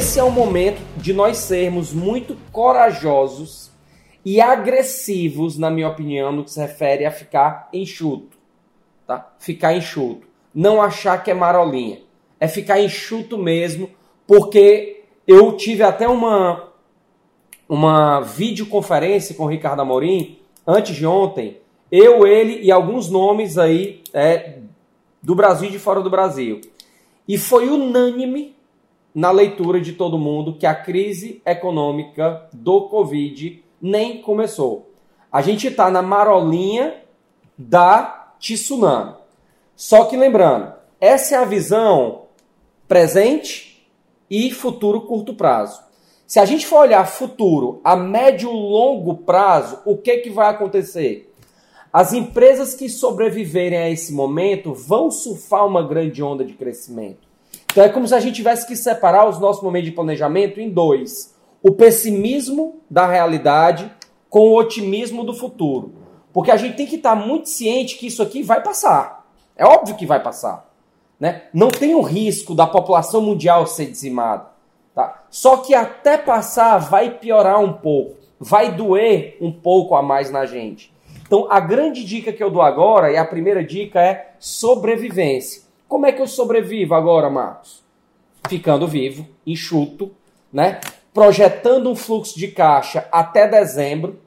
esse é o momento de nós sermos muito corajosos e agressivos, na minha opinião, no que se refere a ficar enxuto. Tá? Ficar enxuto. Não achar que é marolinha. É ficar enxuto mesmo, porque eu tive até uma, uma videoconferência com o Ricardo Amorim antes de ontem. Eu, ele e alguns nomes aí é, do Brasil e de fora do Brasil. E foi unânime na leitura de todo mundo que a crise econômica do Covid nem começou. A gente está na marolinha da tsunami. Só que lembrando, essa é a visão presente e futuro curto prazo. Se a gente for olhar futuro a médio longo prazo, o que, que vai acontecer? As empresas que sobreviverem a esse momento vão surfar uma grande onda de crescimento. Então é como se a gente tivesse que separar os nossos momentos de planejamento em dois: o pessimismo da realidade com o otimismo do futuro. Porque a gente tem que estar muito ciente que isso aqui vai passar. É óbvio que vai passar. Né? Não tem o risco da população mundial ser dizimada. Tá? Só que até passar vai piorar um pouco. Vai doer um pouco a mais na gente. Então, a grande dica que eu dou agora, e a primeira dica é sobrevivência. Como é que eu sobrevivo agora, Marcos? Ficando vivo, enxuto, né? Projetando um fluxo de caixa até dezembro,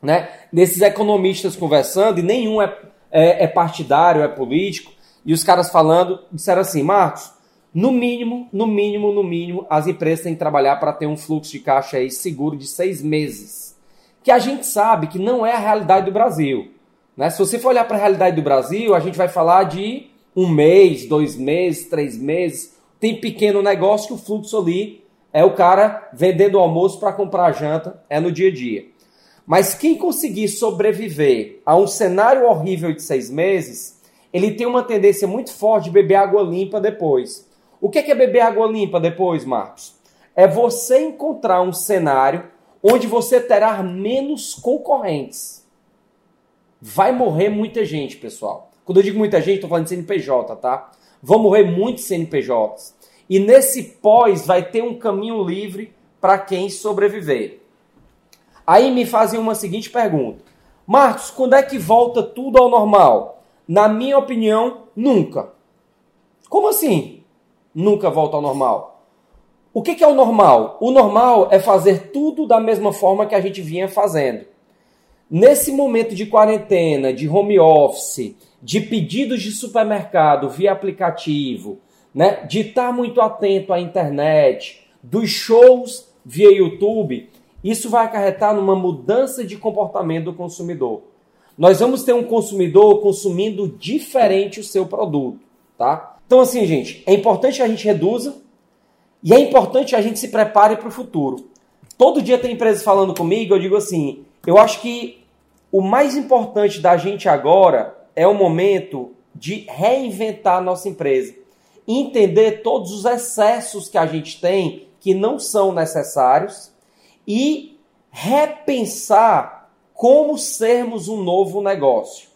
né? Desses economistas conversando, e nenhum é, é, é partidário, é político, e os caras falando, disseram assim, Marcos, no mínimo, no mínimo, no mínimo, as empresas têm que trabalhar para ter um fluxo de caixa aí seguro de seis meses. Que a gente sabe que não é a realidade do Brasil. Né? Se você for olhar para a realidade do Brasil, a gente vai falar de um mês, dois meses, três meses. Tem pequeno negócio que o fluxo ali é o cara vendendo almoço para comprar janta, é no dia a dia. Mas quem conseguir sobreviver a um cenário horrível de seis meses, ele tem uma tendência muito forte de beber água limpa depois. O que é beber água limpa depois, Marcos? É você encontrar um cenário onde você terá menos concorrentes. Vai morrer muita gente, pessoal. Quando eu digo muita gente, estou falando de CNPJ, tá? Vão morrer muitos CNPJs. E nesse pós vai ter um caminho livre para quem sobreviver. Aí me fazem uma seguinte pergunta: Marcos, quando é que volta tudo ao normal? Na minha opinião, nunca. Como assim? Nunca volta ao normal. O que é o normal? O normal é fazer tudo da mesma forma que a gente vinha fazendo. Nesse momento de quarentena, de home office, de pedidos de supermercado via aplicativo, né, de estar muito atento à internet, dos shows via YouTube, isso vai acarretar numa mudança de comportamento do consumidor. Nós vamos ter um consumidor consumindo diferente o seu produto, tá? Então assim, gente, é importante que a gente reduza e é importante que a gente se prepare para o futuro. Todo dia tem empresas falando comigo, eu digo assim, eu acho que o mais importante da gente agora é o momento de reinventar a nossa empresa. Entender todos os excessos que a gente tem que não são necessários e repensar como sermos um novo negócio.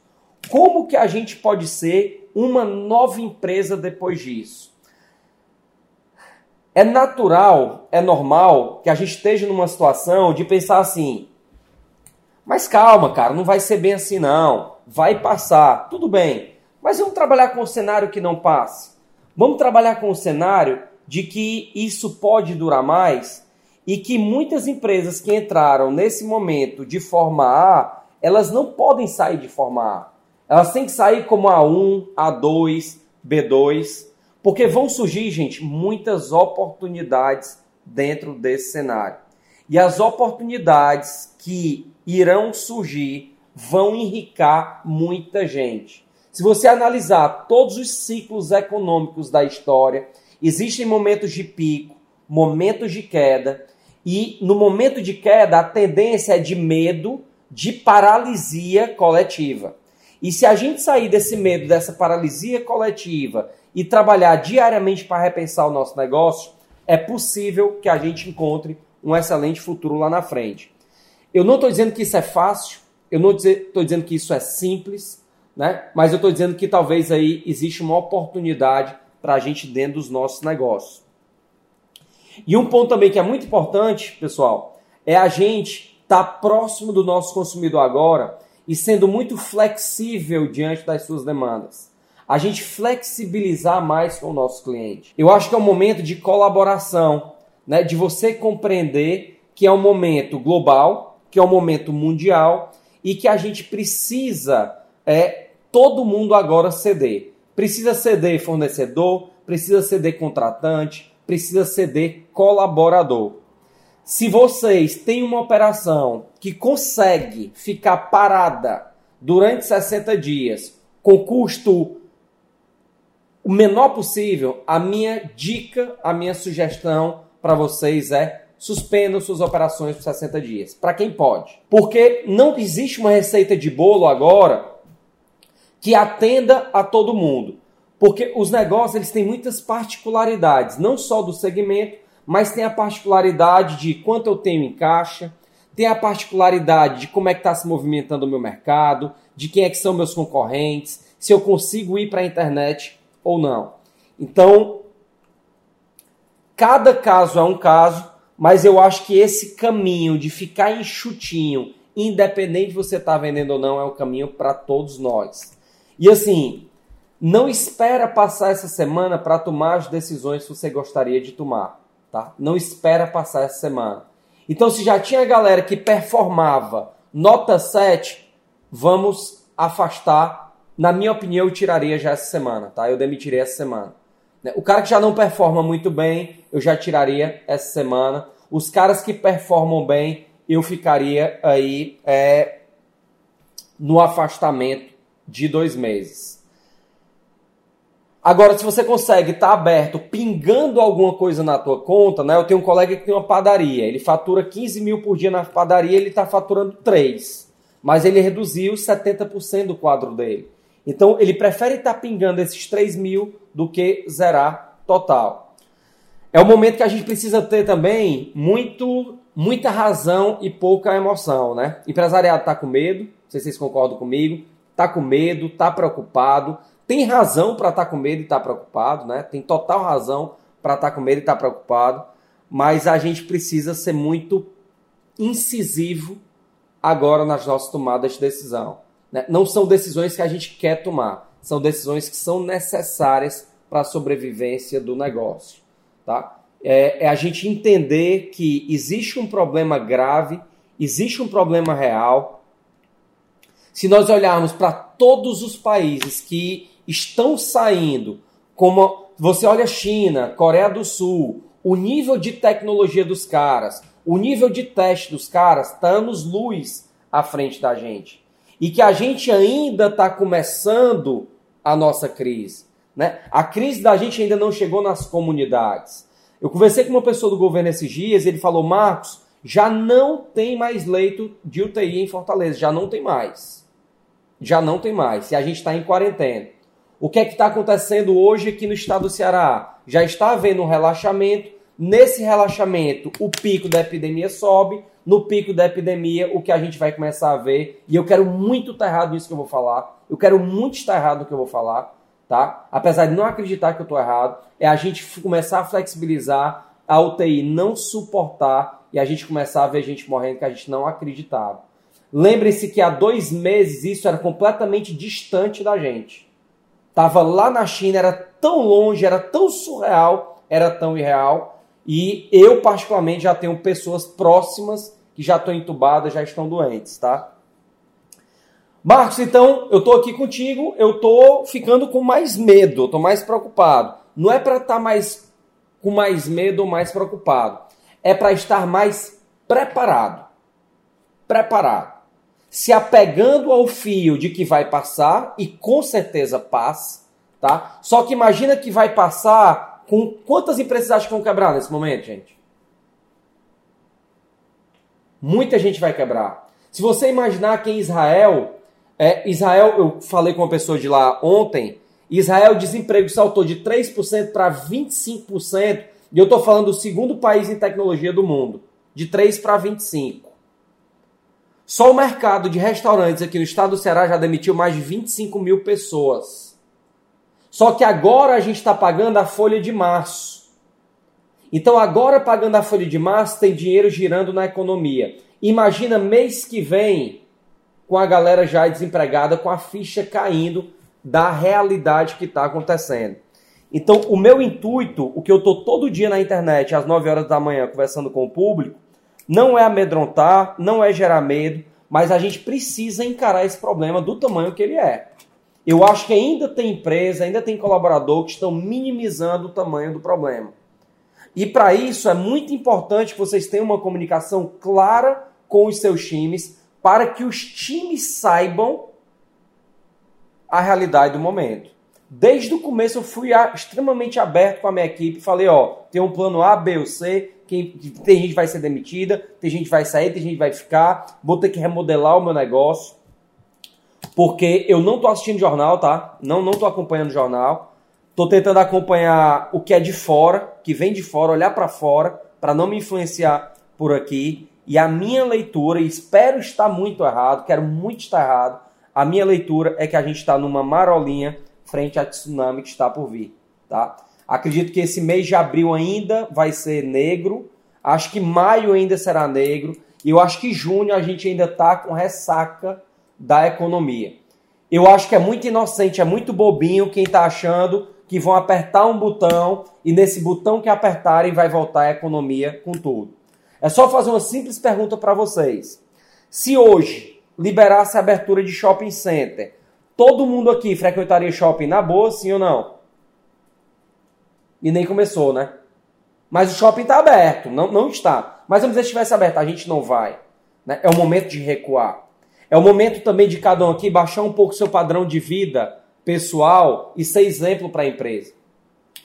Como que a gente pode ser uma nova empresa depois disso? É natural, é normal que a gente esteja numa situação de pensar assim: mas calma, cara, não vai ser bem assim não vai passar, tudo bem. Mas vamos trabalhar com o cenário que não passe. Vamos trabalhar com o cenário de que isso pode durar mais e que muitas empresas que entraram nesse momento de forma A, elas não podem sair de forma A. Elas têm que sair como A1, A2, B2, porque vão surgir, gente, muitas oportunidades dentro desse cenário. E as oportunidades que irão surgir vão enricar muita gente. Se você analisar todos os ciclos econômicos da história, existem momentos de pico, momentos de queda, e no momento de queda a tendência é de medo, de paralisia coletiva. E se a gente sair desse medo, dessa paralisia coletiva e trabalhar diariamente para repensar o nosso negócio, é possível que a gente encontre um excelente futuro lá na frente. Eu não estou dizendo que isso é fácil, eu não estou dizendo que isso é simples, né? mas eu estou dizendo que talvez aí existe uma oportunidade para a gente dentro dos nossos negócios. E um ponto também que é muito importante, pessoal, é a gente estar tá próximo do nosso consumidor agora e sendo muito flexível diante das suas demandas. A gente flexibilizar mais com o nosso cliente. Eu acho que é um momento de colaboração, né? de você compreender que é um momento global, que é um momento mundial e que a gente precisa é, todo mundo agora ceder. Precisa ceder fornecedor, precisa ceder contratante, precisa ceder colaborador. Se vocês têm uma operação que consegue ficar parada durante 60 dias com custo o menor possível, a minha dica, a minha sugestão para vocês é suspendam suas operações por 60 dias. Para quem pode. Porque não existe uma receita de bolo agora que atenda a todo mundo. Porque os negócios eles têm muitas particularidades, não só do segmento, mas tem a particularidade de quanto eu tenho em caixa, tem a particularidade de como é que está se movimentando o meu mercado, de quem é que são meus concorrentes, se eu consigo ir para a internet ou não. Então, cada caso é um caso, mas eu acho que esse caminho de ficar enxutinho, independente de você estar tá vendendo ou não, é o caminho para todos nós. E assim, não espera passar essa semana para tomar as decisões que você gostaria de tomar, tá? Não espera passar essa semana. Então, se já tinha galera que performava nota 7, vamos afastar. Na minha opinião, eu tiraria já essa semana, tá? Eu demitiria essa semana. Né? O cara que já não performa muito bem, eu já tiraria essa semana. Os caras que performam bem, eu ficaria aí é, no afastamento de dois meses. Agora, se você consegue estar tá aberto, pingando alguma coisa na tua conta, né? Eu tenho um colega que tem uma padaria, ele fatura 15 mil por dia na padaria, ele está faturando 3. Mas ele reduziu 70% do quadro dele. Então, ele prefere estar tá pingando esses 3 mil do que zerar total. É o momento que a gente precisa ter também muito, muita razão e pouca emoção, né? Empresariado está com medo, não sei se vocês concordam comigo tá com medo, tá preocupado, tem razão para estar tá com medo e estar tá preocupado, né? Tem total razão para estar tá com medo e estar tá preocupado, mas a gente precisa ser muito incisivo agora nas nossas tomadas de decisão. Né? Não são decisões que a gente quer tomar, são decisões que são necessárias para a sobrevivência do negócio, tá? É, é a gente entender que existe um problema grave, existe um problema real, se nós olharmos para todos os países que estão saindo, como você olha China, Coreia do Sul, o nível de tecnologia dos caras, o nível de teste dos caras está anos luz à frente da gente. E que a gente ainda está começando a nossa crise. Né? A crise da gente ainda não chegou nas comunidades. Eu conversei com uma pessoa do governo esses dias, ele falou: Marcos, já não tem mais leito de UTI em Fortaleza, já não tem mais já não tem mais. Se a gente está em quarentena. O que é que está acontecendo hoje aqui no estado do Ceará? Já está havendo um relaxamento. Nesse relaxamento, o pico da epidemia sobe. No pico da epidemia, o que a gente vai começar a ver, e eu quero muito estar errado nisso que eu vou falar, eu quero muito estar errado no que eu vou falar, tá? Apesar de não acreditar que eu estou errado, é a gente começar a flexibilizar, a UTI não suportar e a gente começar a ver gente morrendo que a gente não acreditava. Lembre-se que há dois meses isso era completamente distante da gente. Tava lá na China, era tão longe, era tão surreal, era tão irreal. E eu, particularmente, já tenho pessoas próximas que já estão entubadas, já estão doentes, tá? Marcos, então, eu tô aqui contigo, eu tô ficando com mais medo, eu tô mais preocupado. Não é para estar tá mais com mais medo ou mais preocupado, é para estar mais preparado. Preparado se apegando ao fio de que vai passar, e com certeza passa, tá? Só que imagina que vai passar com quantas empresas acham que vão quebrar nesse momento, gente? Muita gente vai quebrar. Se você imaginar que em Israel, é, Israel, eu falei com uma pessoa de lá ontem, Israel desemprego saltou de 3% para 25%, e eu estou falando do segundo país em tecnologia do mundo, de 3 para 25%. Só o mercado de restaurantes aqui no estado do Ceará já demitiu mais de 25 mil pessoas. Só que agora a gente está pagando a folha de março. Então agora pagando a folha de março tem dinheiro girando na economia. Imagina mês que vem com a galera já desempregada, com a ficha caindo da realidade que está acontecendo. Então, o meu intuito, o que eu estou todo dia na internet, às 9 horas da manhã, conversando com o público, não é amedrontar, não é gerar medo, mas a gente precisa encarar esse problema do tamanho que ele é. Eu acho que ainda tem empresa, ainda tem colaborador que estão minimizando o tamanho do problema. E para isso é muito importante que vocês tenham uma comunicação clara com os seus times, para que os times saibam a realidade do momento. Desde o começo eu fui extremamente aberto com a minha equipe, falei, ó, tem um plano A, B ou C, tem gente vai ser demitida, tem gente vai sair, tem gente vai ficar, vou ter que remodelar o meu negócio, porque eu não tô assistindo jornal, tá? Não, não tô acompanhando jornal. Tô tentando acompanhar o que é de fora, que vem de fora, olhar para fora, para não me influenciar por aqui. E a minha leitura, e espero estar muito errado, quero muito estar errado, a minha leitura é que a gente está numa marolinha frente a tsunami que está por vir, tá? Acredito que esse mês de abril ainda vai ser negro, acho que maio ainda será negro, e eu acho que junho a gente ainda está com ressaca da economia. Eu acho que é muito inocente, é muito bobinho quem está achando que vão apertar um botão e nesse botão que apertarem vai voltar a economia com tudo. É só fazer uma simples pergunta para vocês. Se hoje liberasse a abertura de shopping center, todo mundo aqui frequentaria shopping na boa, sim ou não? E nem começou, né? Mas o shopping está aberto, não, não está. Mas vamos dizer, se estivesse aberto, a gente não vai. Né? É o momento de recuar. É o momento também de cada um aqui baixar um pouco seu padrão de vida pessoal e ser exemplo para a empresa.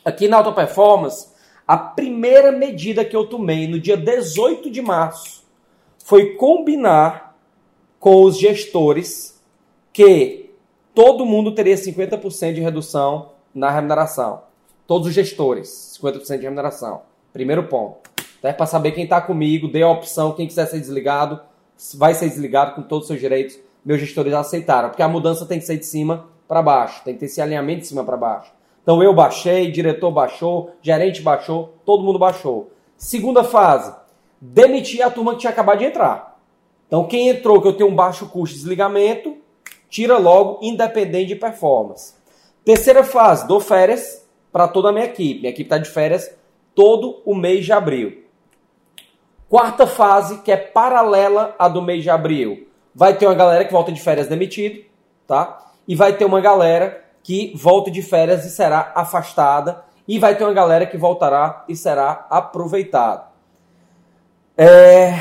Aqui na Auto Performance, a primeira medida que eu tomei no dia 18 de março foi combinar com os gestores que todo mundo teria 50% de redução na remuneração. Todos os gestores, 50% de remuneração. Primeiro ponto. Até para saber quem está comigo, dê a opção, quem quiser ser desligado, vai ser desligado com todos os seus direitos. Meus gestores aceitaram, porque a mudança tem que ser de cima para baixo, tem que ter esse alinhamento de cima para baixo. Então eu baixei, diretor baixou, gerente baixou, todo mundo baixou. Segunda fase, demitir a turma que tinha acabado de entrar. Então quem entrou que eu tenho um baixo custo de desligamento, tira logo, independente de performance. Terceira fase, dou férias para toda a minha equipe. Minha equipe está de férias todo o mês de abril. Quarta fase, que é paralela à do mês de abril. Vai ter uma galera que volta de férias demitido, tá? e vai ter uma galera que volta de férias e será afastada, e vai ter uma galera que voltará e será aproveitada. É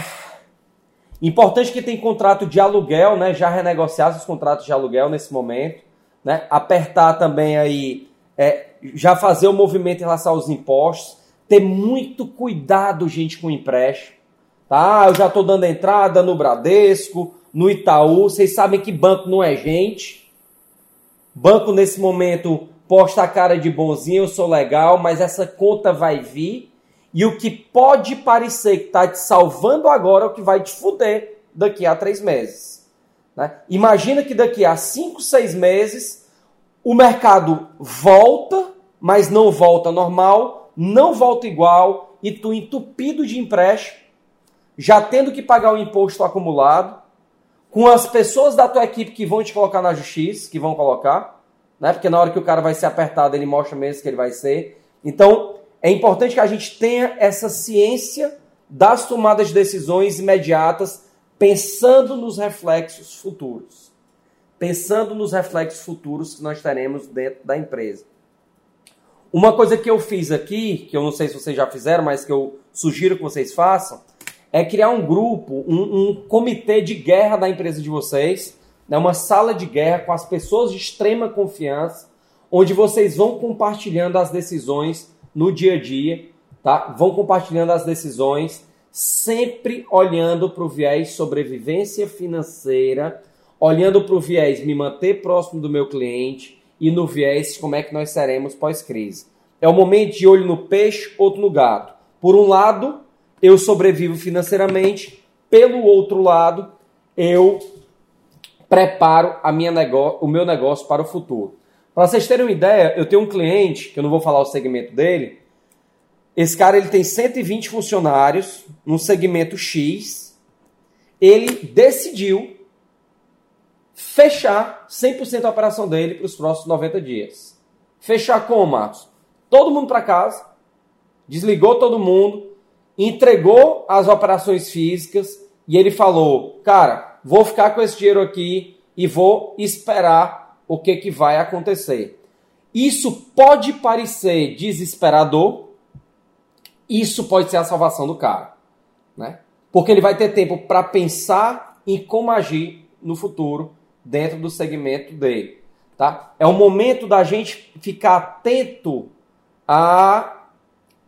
importante que tem contrato de aluguel, né? Já renegociar os contratos de aluguel nesse momento, né? Apertar também aí, é, já fazer o movimento em relação aos impostos, ter muito cuidado, gente, com empréstimo. Tá? Eu já estou dando entrada no Bradesco, no Itaú. Vocês sabem que banco não é gente. Banco nesse momento posta a cara de bonzinho, eu sou legal, mas essa conta vai vir. E o que pode parecer que está te salvando agora é o que vai te fuder daqui a três meses. Né? Imagina que daqui a cinco, seis meses o mercado volta, mas não volta normal, não volta igual, e tu entupido de empréstimo, já tendo que pagar o imposto acumulado, com as pessoas da tua equipe que vão te colocar na justiça, que vão colocar, né? Porque na hora que o cara vai ser apertado, ele mostra mesmo que ele vai ser. Então, é importante que a gente tenha essa ciência das tomadas de decisões imediatas, pensando nos reflexos futuros. Pensando nos reflexos futuros que nós teremos dentro da empresa. Uma coisa que eu fiz aqui, que eu não sei se vocês já fizeram, mas que eu sugiro que vocês façam, é criar um grupo, um, um comitê de guerra da empresa de vocês, né, uma sala de guerra com as pessoas de extrema confiança, onde vocês vão compartilhando as decisões no dia a dia, tá? Vão compartilhando as decisões, sempre olhando para o viés sobrevivência financeira, olhando para o viés me manter próximo do meu cliente e no viés como é que nós seremos pós-crise. É o momento de olho no peixe, outro no gato. Por um lado, eu sobrevivo financeiramente, pelo outro lado, eu preparo a minha o meu negócio para o futuro. Para vocês terem uma ideia, eu tenho um cliente, que eu não vou falar o segmento dele, Esse cara ele tem 120 funcionários no segmento X. Ele decidiu fechar 100% da operação dele para os próximos 90 dias. Fechar como, Marcos? Todo mundo para casa, desligou todo mundo, entregou as operações físicas e ele falou: "Cara, vou ficar com esse dinheiro aqui e vou esperar o que que vai acontecer". Isso pode parecer desesperador, isso pode ser a salvação do cara, né? Porque ele vai ter tempo para pensar em como agir no futuro dentro do segmento dele, tá? É o momento da gente ficar atento a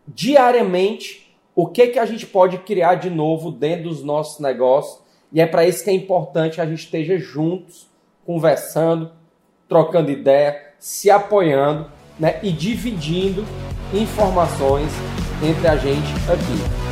diariamente o que que a gente pode criar de novo dentro dos nossos negócios e é para isso que é importante a gente esteja juntos, conversando, trocando ideia, se apoiando né, e dividindo informações entre a gente aqui.